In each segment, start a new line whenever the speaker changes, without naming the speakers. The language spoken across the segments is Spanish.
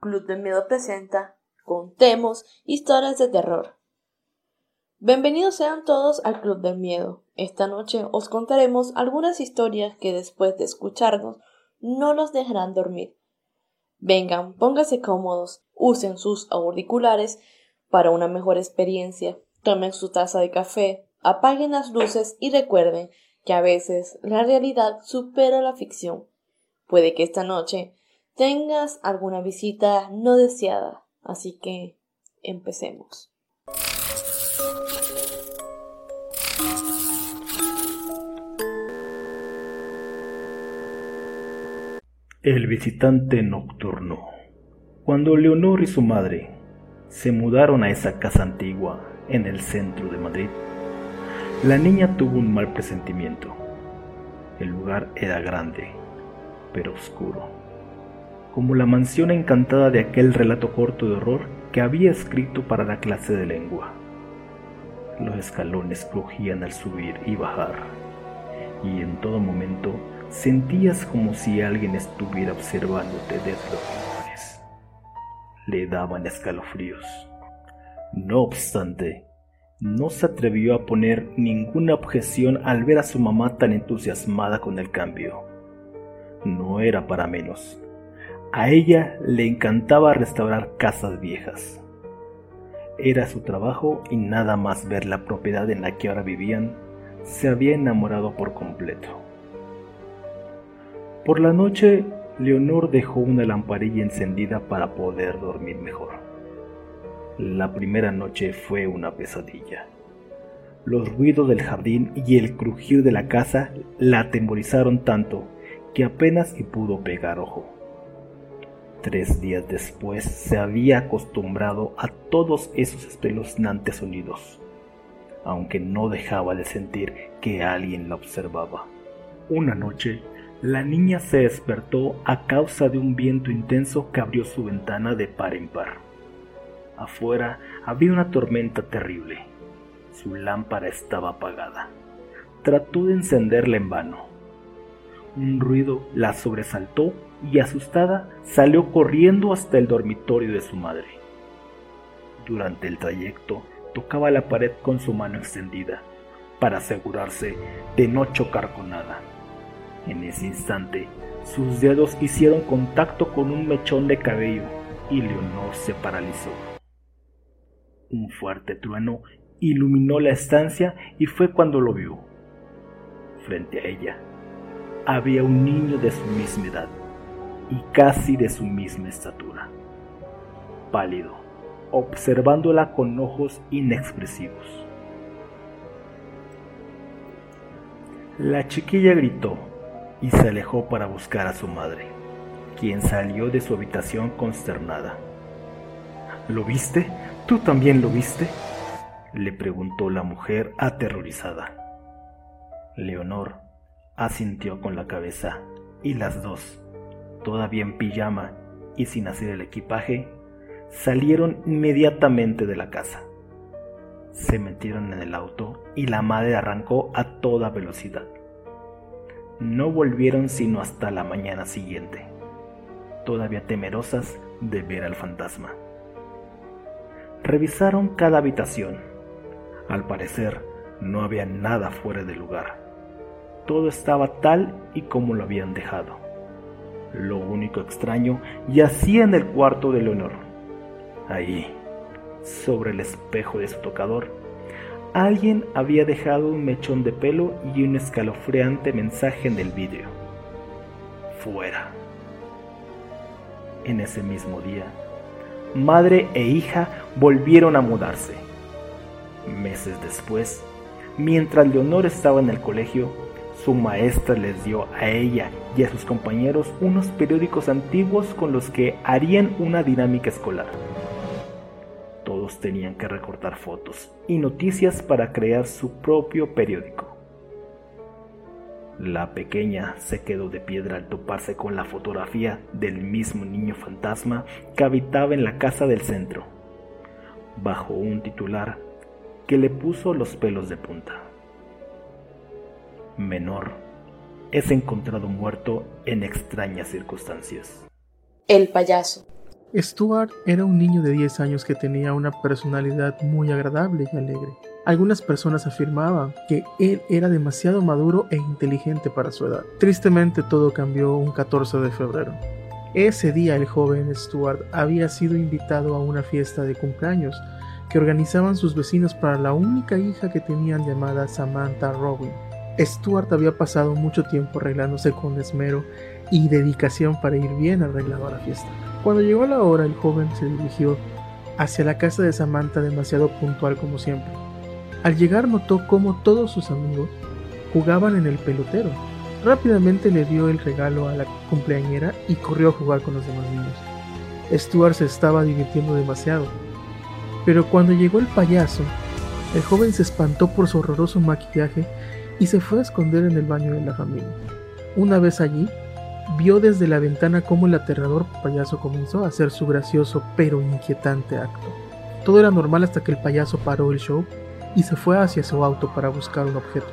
Club de Miedo presenta Contemos historias de terror. Bienvenidos sean todos al Club del Miedo. Esta noche os contaremos algunas historias que después de escucharnos no los dejarán dormir. Vengan, pónganse cómodos, usen sus auriculares para una mejor experiencia, tomen su taza de café, apaguen las luces y recuerden que a veces la realidad supera la ficción. Puede que esta noche tengas alguna visita no deseada, así que empecemos.
El visitante nocturno. Cuando Leonor y su madre se mudaron a esa casa antigua en el centro de Madrid, la niña tuvo un mal presentimiento. El lugar era grande, pero oscuro, como la mansión encantada de aquel relato corto de horror que había escrito para la clase de lengua. Los escalones crujían al subir y bajar, y en todo momento sentías como si alguien estuviera observándote desde los rincones. Le daban escalofríos. No obstante, no se atrevió a poner ninguna objeción al ver a su mamá tan entusiasmada con el cambio. No era para menos. A ella le encantaba restaurar casas viejas. Era su trabajo y nada más ver la propiedad en la que ahora vivían, se había enamorado por completo. Por la noche, Leonor dejó una lamparilla encendida para poder dormir mejor. La primera noche fue una pesadilla. Los ruidos del jardín y el crujir de la casa la atemorizaron tanto que apenas y pudo pegar ojo. Tres días después se había acostumbrado a todos esos espeluznantes sonidos, aunque no dejaba de sentir que alguien la observaba. Una noche, la niña se despertó a causa de un viento intenso que abrió su ventana de par en par. Afuera había una tormenta terrible. Su lámpara estaba apagada. Trató de encenderla en vano. Un ruido la sobresaltó y asustada salió corriendo hasta el dormitorio de su madre. Durante el trayecto tocaba la pared con su mano extendida para asegurarse de no chocar con nada. En ese instante, sus dedos hicieron contacto con un mechón de cabello y Leonor se paralizó. Un fuerte trueno iluminó la estancia y fue cuando lo vio. Frente a ella había un niño de su misma edad y casi de su misma estatura, pálido, observándola con ojos inexpresivos. La chiquilla gritó y se alejó para buscar a su madre, quien salió de su habitación consternada. ¿Lo viste? ¿Tú también lo viste? le preguntó la mujer aterrorizada. Leonor asintió con la cabeza y las dos, todavía en pijama y sin hacer el equipaje, salieron inmediatamente de la casa. Se metieron en el auto y la madre arrancó a toda velocidad. No volvieron sino hasta la mañana siguiente, todavía temerosas de ver al fantasma. Revisaron cada habitación. Al parecer, no había nada fuera de lugar. Todo estaba tal y como lo habían dejado. Lo único extraño yacía en el cuarto de Leonor. Ahí, sobre el espejo de su tocador, alguien había dejado un mechón de pelo y un escalofriante mensaje en el vidrio. Fuera. En ese mismo día, madre e hija volvieron a mudarse. Meses después, mientras Leonor estaba en el colegio, su maestra les dio a ella y a sus compañeros unos periódicos antiguos con los que harían una dinámica escolar. Todos tenían que recortar fotos y noticias para crear su propio periódico. La pequeña se quedó de piedra al toparse con la fotografía del mismo niño fantasma que habitaba en la casa del centro, bajo un titular que le puso los pelos de punta. Menor es encontrado muerto en extrañas circunstancias.
El payaso.
Stuart era un niño de 10 años que tenía una personalidad muy agradable y alegre. Algunas personas afirmaban que él era demasiado maduro e inteligente para su edad. Tristemente todo cambió un 14 de febrero. Ese día el joven Stuart había sido invitado a una fiesta de cumpleaños que organizaban sus vecinos para la única hija que tenían llamada Samantha Robin. Stuart había pasado mucho tiempo arreglándose con esmero y dedicación para ir bien arreglado a la fiesta. Cuando llegó la hora, el joven se dirigió hacia la casa de Samantha demasiado puntual como siempre. Al llegar notó cómo todos sus amigos jugaban en el pelotero. Rápidamente le dio el regalo a la cumpleañera y corrió a jugar con los demás niños. Stuart se estaba divirtiendo demasiado. Pero cuando llegó el payaso, el joven se espantó por su horroroso maquillaje y se fue a esconder en el baño de la familia. Una vez allí, vio desde la ventana cómo el aterrador payaso comenzó a hacer su gracioso pero inquietante acto. Todo era normal hasta que el payaso paró el show y se fue hacia su auto para buscar un objeto.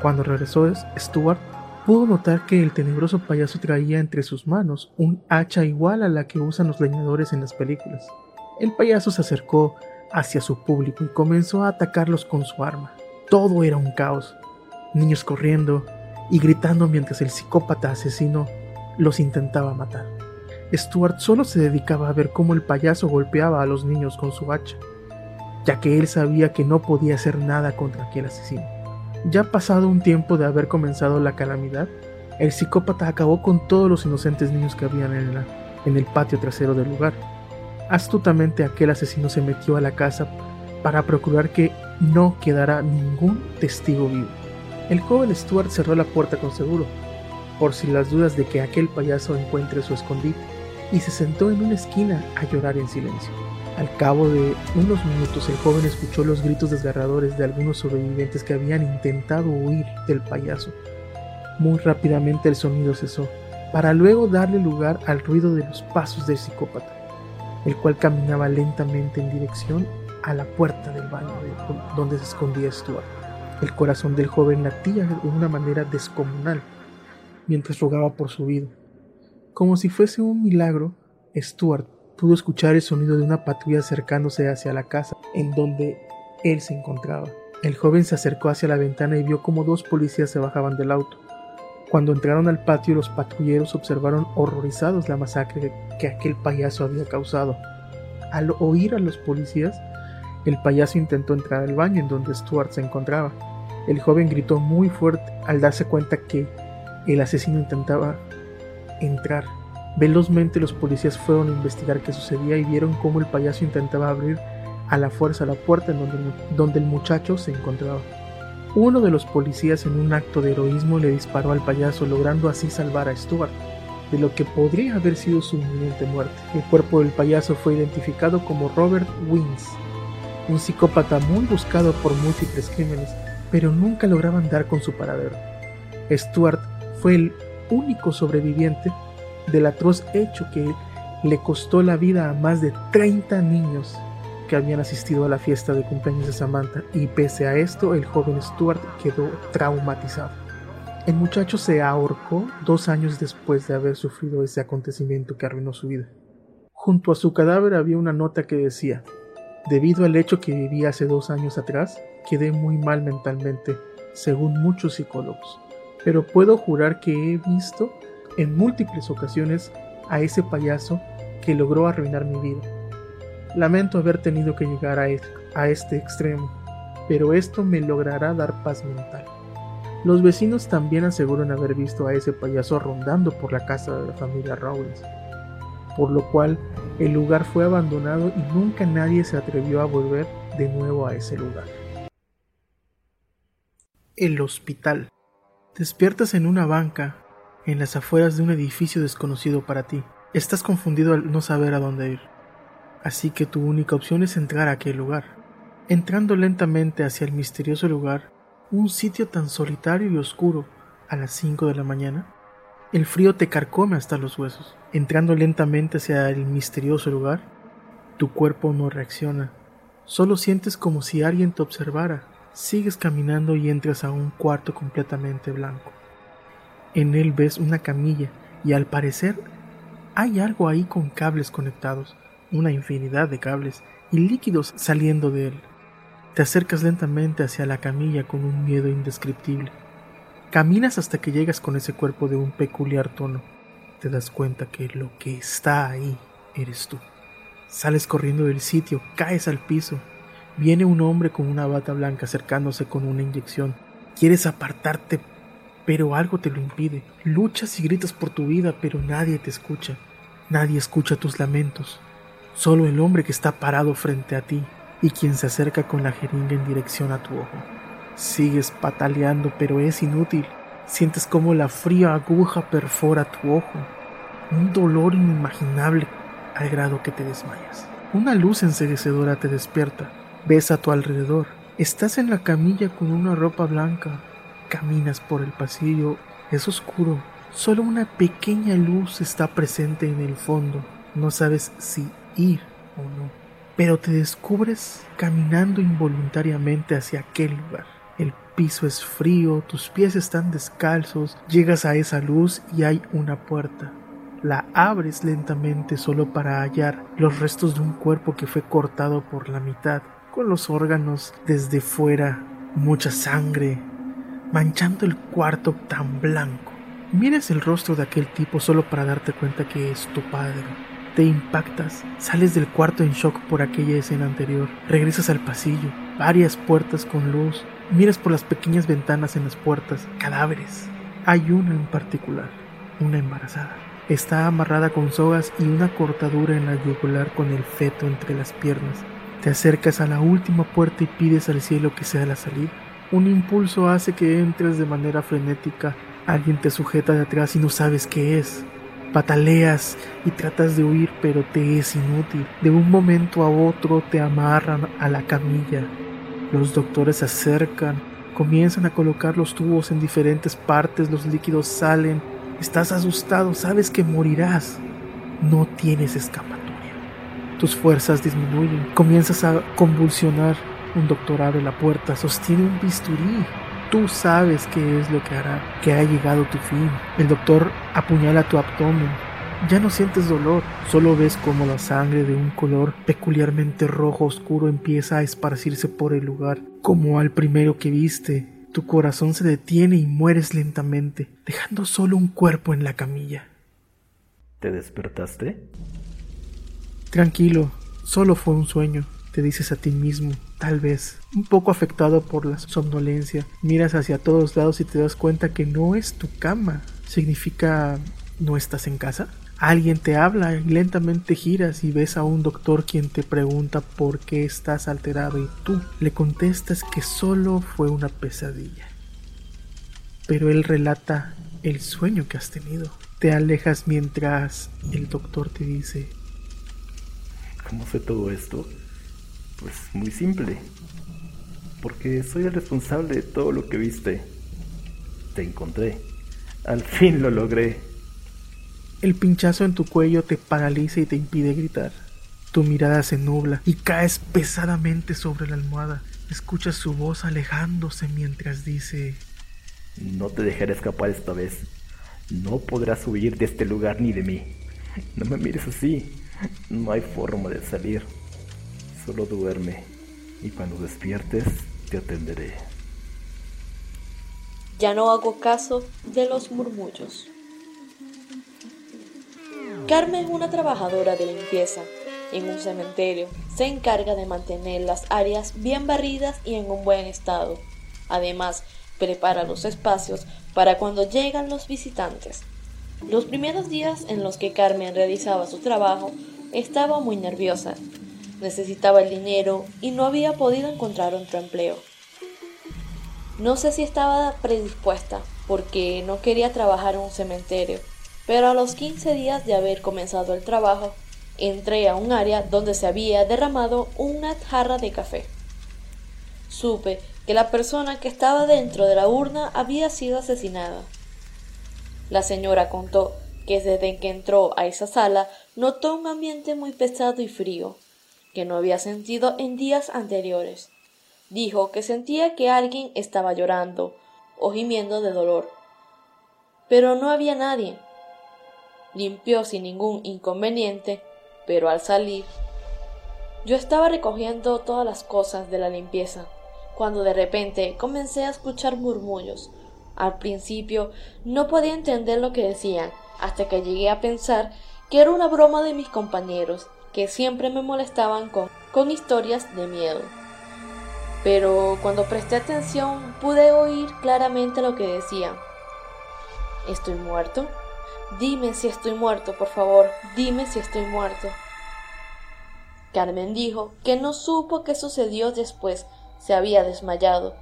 Cuando regresó Stuart, pudo notar que el tenebroso payaso traía entre sus manos un hacha igual a la que usan los leñadores en las películas. El payaso se acercó hacia su público y comenzó a atacarlos con su arma. Todo era un caos niños corriendo y gritando mientras el psicópata asesino los intentaba matar. Stuart solo se dedicaba a ver cómo el payaso golpeaba a los niños con su hacha, ya que él sabía que no podía hacer nada contra aquel asesino. Ya pasado un tiempo de haber comenzado la calamidad, el psicópata acabó con todos los inocentes niños que habían en, en el patio trasero del lugar. Astutamente aquel asesino se metió a la casa para procurar que no quedara ningún testigo vivo. El joven Stuart cerró la puerta con seguro, por si las dudas de que aquel payaso encuentre su escondite, y se sentó en una esquina a llorar en silencio. Al cabo de unos minutos el joven escuchó los gritos desgarradores de algunos sobrevivientes que habían intentado huir del payaso. Muy rápidamente el sonido cesó, para luego darle lugar al ruido de los pasos del psicópata, el cual caminaba lentamente en dirección a la puerta del baño donde se escondía Stuart. El corazón del joven latía de una manera descomunal mientras rogaba por su vida. Como si fuese un milagro, Stuart pudo escuchar el sonido de una patrulla acercándose hacia la casa en donde él se encontraba. El joven se acercó hacia la ventana y vio como dos policías se bajaban del auto. Cuando entraron al patio, los patrulleros observaron horrorizados la masacre que aquel payaso había causado. Al oír a los policías, el payaso intentó entrar al baño en donde Stuart se encontraba. El joven gritó muy fuerte al darse cuenta que el asesino intentaba entrar. Velozmente los policías fueron a investigar qué sucedía y vieron cómo el payaso intentaba abrir a la fuerza la puerta en donde, el muchacho se encontraba. Uno de los policías en un acto de heroísmo le disparó al payaso logrando así salvar a Stuart de lo que podría haber sido su inminente muerte. El cuerpo del payaso fue identificado como Robert Wins, un psicópata muy buscado por múltiples crímenes pero nunca lograban dar con su paradero. Stuart fue el único sobreviviente del atroz hecho que le costó la vida a más de 30 niños que habían asistido a la fiesta de cumpleaños de Samantha y pese a esto el joven Stuart quedó traumatizado. El muchacho se ahorcó dos años después de haber sufrido ese acontecimiento que arruinó su vida. Junto a su cadáver había una nota que decía, debido al hecho que viví hace dos años atrás, quedé muy mal mentalmente, según muchos psicólogos, pero puedo jurar que he visto en múltiples ocasiones a ese payaso que logró arruinar mi vida. Lamento haber tenido que llegar a, este extremo, pero esto me logrará dar paz mental. Los vecinos también aseguran haber visto a ese payaso rondando por la casa de la familia Robbins, por lo cual el lugar fue abandonado y nunca nadie se atrevió a volver de nuevo a ese lugar. El hospital. Despiertas en una banca, en las afueras de un edificio desconocido para ti. Estás confundido al no saber a dónde ir. Así que tu única opción es entrar a aquel lugar. Entrando lentamente hacia el misterioso lugar, un sitio tan solitario y oscuro, a las 5 de la mañana, el frío te carcome hasta los huesos. Entrando lentamente hacia el misterioso lugar, tu cuerpo no reacciona. Solo sientes como si alguien te observara Sigues caminando y entras a un cuarto completamente blanco. En él ves una camilla y al parecer Hay algo ahí con cables conectados, una infinidad de cables y líquidos saliendo de él. Te acercas lentamente hacia la camilla con un miedo indescriptible. Caminas hasta que llegas con ese cuerpo de un peculiar tono. Te das cuenta que lo que está ahí eres tú. Sales corriendo del sitio, caes al piso. Viene un hombre con una bata blanca acercándose con una inyección. Quieres apartarte, pero algo te lo impide. Luchas y gritas por tu vida, pero nadie te escucha. Nadie escucha tus lamentos. Solo el hombre que está parado frente a ti y quien se acerca con la jeringa en dirección a tu ojo. Sigues pataleando, pero es inútil. Sientes como la fría aguja perfora tu ojo. Un dolor inimaginable al grado que te desmayas. Una luz enseguecedora te despierta. Ves a tu alrededor. Estás en la camilla con una ropa blanca. Caminas por el pasillo. Es oscuro. Solo una pequeña luz está presente en el fondo. No sabes si ir o no. Pero te descubres caminando involuntariamente hacia aquel lugar. El piso es frío, tus pies están descalzos, llegas a esa luz y hay una puerta. La abres lentamente solo para hallar los restos de un cuerpo que fue cortado por la mitad, con los órganos desde fuera, mucha sangre, manchando el cuarto tan blanco. Miras el rostro de aquel tipo solo para darte cuenta que es tu padre. Te impactas, sales del cuarto en shock por aquella escena anterior, regresas al pasillo, varias puertas con luz, miras por las pequeñas ventanas en las puertas, cadáveres. Hay una en particular, una embarazada. Está amarrada con sogas y una cortadura en la yugular con el feto entre las piernas. Te acercas a la última puerta y pides al cielo que sea la salida. Un impulso hace que entres de manera frenética. Alguien te sujeta de atrás y no sabes qué es. Pataleas y tratas de huir, pero te es inútil. De un momento a otro te amarran a la camilla. Los doctores se acercan, comienzan a colocar los tubos en diferentes partes, los líquidos salen Estás asustado, sabes que morirás. No tienes escapatoria. Tus fuerzas disminuyen, comienzas a convulsionar. Un doctor abre la puerta, sostiene un bisturí. Tú sabes qué es lo que hará, que ha llegado tu fin. El doctor apuñala tu abdomen. Ya no sientes dolor, solo ves como la sangre de un color peculiarmente rojo oscuro empieza a esparcirse por el lugar, como al primero que viste, tu corazón se detiene y mueres lentamente, dejando solo un cuerpo en la camilla.
¿Te despertaste?
Tranquilo, solo fue un sueño, te dices a ti mismo, tal vez. Un poco afectado por la somnolencia, miras hacia todos lados y te das cuenta que no es tu cama. ¿Significa no estás en casa? Alguien te habla y lentamente giras y ves a un doctor quien te pregunta por qué estás alterado y tú le contestas que solo fue una pesadilla. Pero él relata el sueño que has tenido. Te alejas mientras el doctor te dice,
¿Cómo sé todo esto? Pues muy simple. Porque soy el responsable de todo lo que viste. Te encontré. Al fin lo logré.
El pinchazo en tu cuello te paraliza y te impide gritar. Tu mirada se nubla y caes pesadamente sobre la almohada. Escuchas su voz alejándose mientras dice
No te dejaré escapar esta vez. No podrás huir de este lugar ni de mí. No me mires así. No hay forma de salir. Solo duerme. Y cuando despiertes, te atenderé.
Ya no hago caso de los murmullos. Carmen es una trabajadora de limpieza en un cementerio. Se encarga de mantener las áreas bien barridas y en un buen estado. Además, prepara los espacios para cuando llegan los visitantes. Los primeros días en los que Carmen realizaba su trabajo, estaba muy nerviosa. Necesitaba el dinero y no había podido encontrar otro empleo. No sé si estaba predispuesta porque no quería trabajar en un cementerio pero a los 15 días de haber comenzado el trabajo, entré a un área donde se había derramado una jarra de café. Supe que la persona que estaba dentro de la urna había sido asesinada. La señora contó que desde que entró a esa sala notó un ambiente muy pesado y frío, que no había sentido en días anteriores. Dijo que sentía que alguien estaba llorando o gimiendo de dolor. Pero no había nadie. Limpió sin ningún inconveniente, pero al salir, yo estaba recogiendo todas las cosas de la limpieza, cuando de repente comencé a escuchar murmullos. Al principio no podía entender lo que decían, hasta que llegué a pensar que era una broma de mis compañeros, que siempre me molestaban con, con historias de miedo. Pero cuando presté atención pude oír claramente lo que decían. ¿Estoy muerto? Dime si estoy muerto, por favor, dime si estoy muerto. Carmen dijo que no supo qué sucedió después, se había desmayado.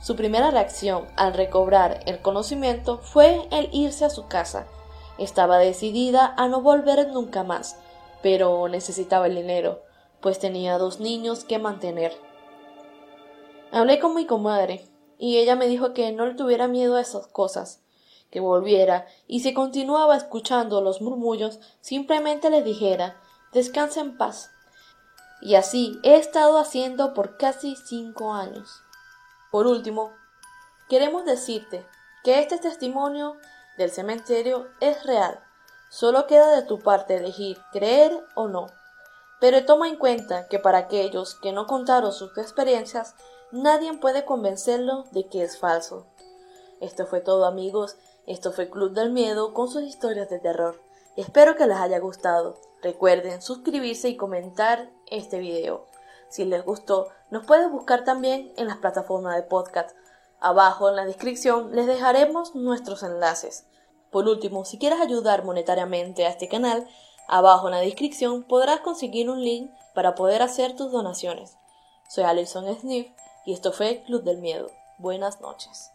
Su primera reacción al recobrar el conocimiento fue el irse a su casa. Estaba decidida a no volver nunca más, pero necesitaba el dinero, pues tenía dos niños que mantener. Hablé con mi comadre, y ella me dijo que no le tuviera miedo a esas cosas, que volviera, y si continuaba escuchando los murmullos, simplemente le dijera descansa en paz. Y así he estado haciendo por casi cinco años. Por último, queremos decirte que este testimonio del cementerio es real. Solo queda de tu parte elegir creer o no. Pero toma en cuenta que para aquellos que no contaron sus experiencias, nadie puede convencerlo de que es falso. Esto fue todo amigos, esto fue Club del Miedo con sus historias de terror. Espero que les haya gustado. Recuerden suscribirse y comentar este video. Si les gustó, nos pueden buscar también en las plataformas de podcast. Abajo en la descripción les dejaremos nuestros enlaces. Por último, si quieres ayudar monetariamente a este canal, abajo en la descripción podrás conseguir un link para poder hacer tus donaciones. Soy Alison Sniff y esto fue Club del Miedo. Buenas noches.